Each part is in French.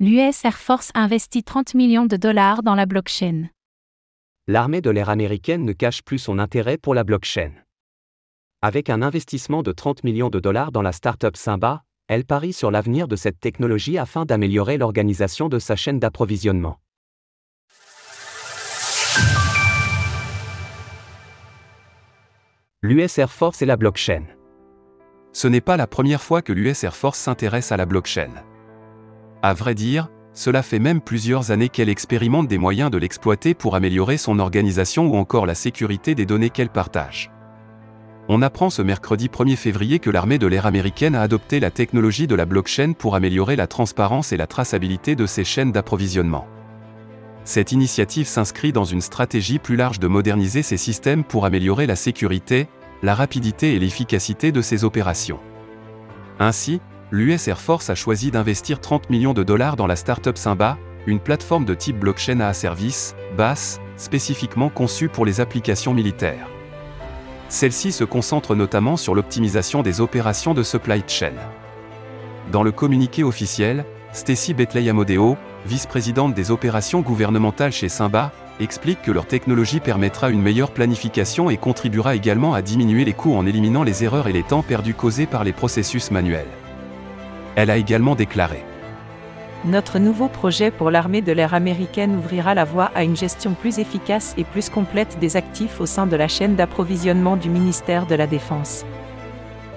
L'US Air Force investit 30 millions de dollars dans la blockchain. L'armée de l'air américaine ne cache plus son intérêt pour la blockchain. Avec un investissement de 30 millions de dollars dans la startup Simba, elle parie sur l'avenir de cette technologie afin d'améliorer l'organisation de sa chaîne d'approvisionnement. L'US Air Force et la blockchain. Ce n'est pas la première fois que l'US Air Force s'intéresse à la blockchain. À vrai dire, cela fait même plusieurs années qu'elle expérimente des moyens de l'exploiter pour améliorer son organisation ou encore la sécurité des données qu'elle partage. On apprend ce mercredi 1er février que l'armée de l'air américaine a adopté la technologie de la blockchain pour améliorer la transparence et la traçabilité de ses chaînes d'approvisionnement. Cette initiative s'inscrit dans une stratégie plus large de moderniser ces systèmes pour améliorer la sécurité, la rapidité et l'efficacité de ses opérations. Ainsi, l'US Air Force a choisi d'investir 30 millions de dollars dans la startup Simba, une plateforme de type blockchain à service, BAS, spécifiquement conçue pour les applications militaires. Celle-ci se concentre notamment sur l'optimisation des opérations de supply chain. Dans le communiqué officiel, Stacy Betley Amodeo, vice-présidente des opérations gouvernementales chez Simba, explique que leur technologie permettra une meilleure planification et contribuera également à diminuer les coûts en éliminant les erreurs et les temps perdus causés par les processus manuels. Elle a également déclaré Notre nouveau projet pour l'armée de l'air américaine ouvrira la voie à une gestion plus efficace et plus complète des actifs au sein de la chaîne d'approvisionnement du ministère de la Défense.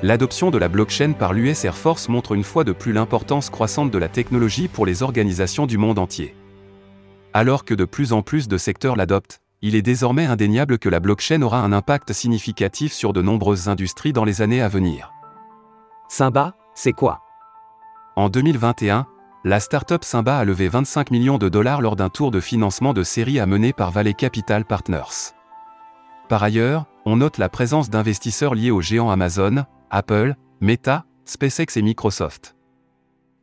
L'adoption de la blockchain par l'US Air Force montre une fois de plus l'importance croissante de la technologie pour les organisations du monde entier. Alors que de plus en plus de secteurs l'adoptent, il est désormais indéniable que la blockchain aura un impact significatif sur de nombreuses industries dans les années à venir. Simba, c'est quoi? En 2021, la startup Simba a levé 25 millions de dollars lors d'un tour de financement de série à mener par Valley Capital Partners. Par ailleurs, on note la présence d'investisseurs liés aux géants Amazon, Apple, Meta, SpaceX et Microsoft.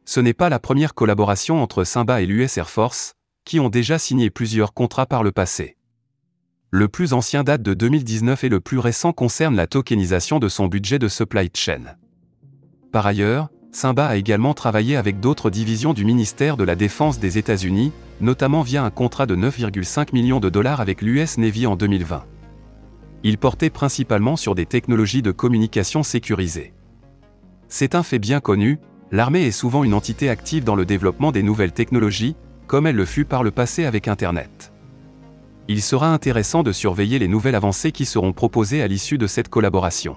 Ce n'est pas la première collaboration entre Simba et l'US Air Force, qui ont déjà signé plusieurs contrats par le passé. Le plus ancien date de 2019 et le plus récent concerne la tokenisation de son budget de supply chain. Par ailleurs, Simba a également travaillé avec d'autres divisions du ministère de la Défense des États-Unis, notamment via un contrat de 9,5 millions de dollars avec l'US Navy en 2020. Il portait principalement sur des technologies de communication sécurisées. C'est un fait bien connu, l'armée est souvent une entité active dans le développement des nouvelles technologies, comme elle le fut par le passé avec Internet. Il sera intéressant de surveiller les nouvelles avancées qui seront proposées à l'issue de cette collaboration.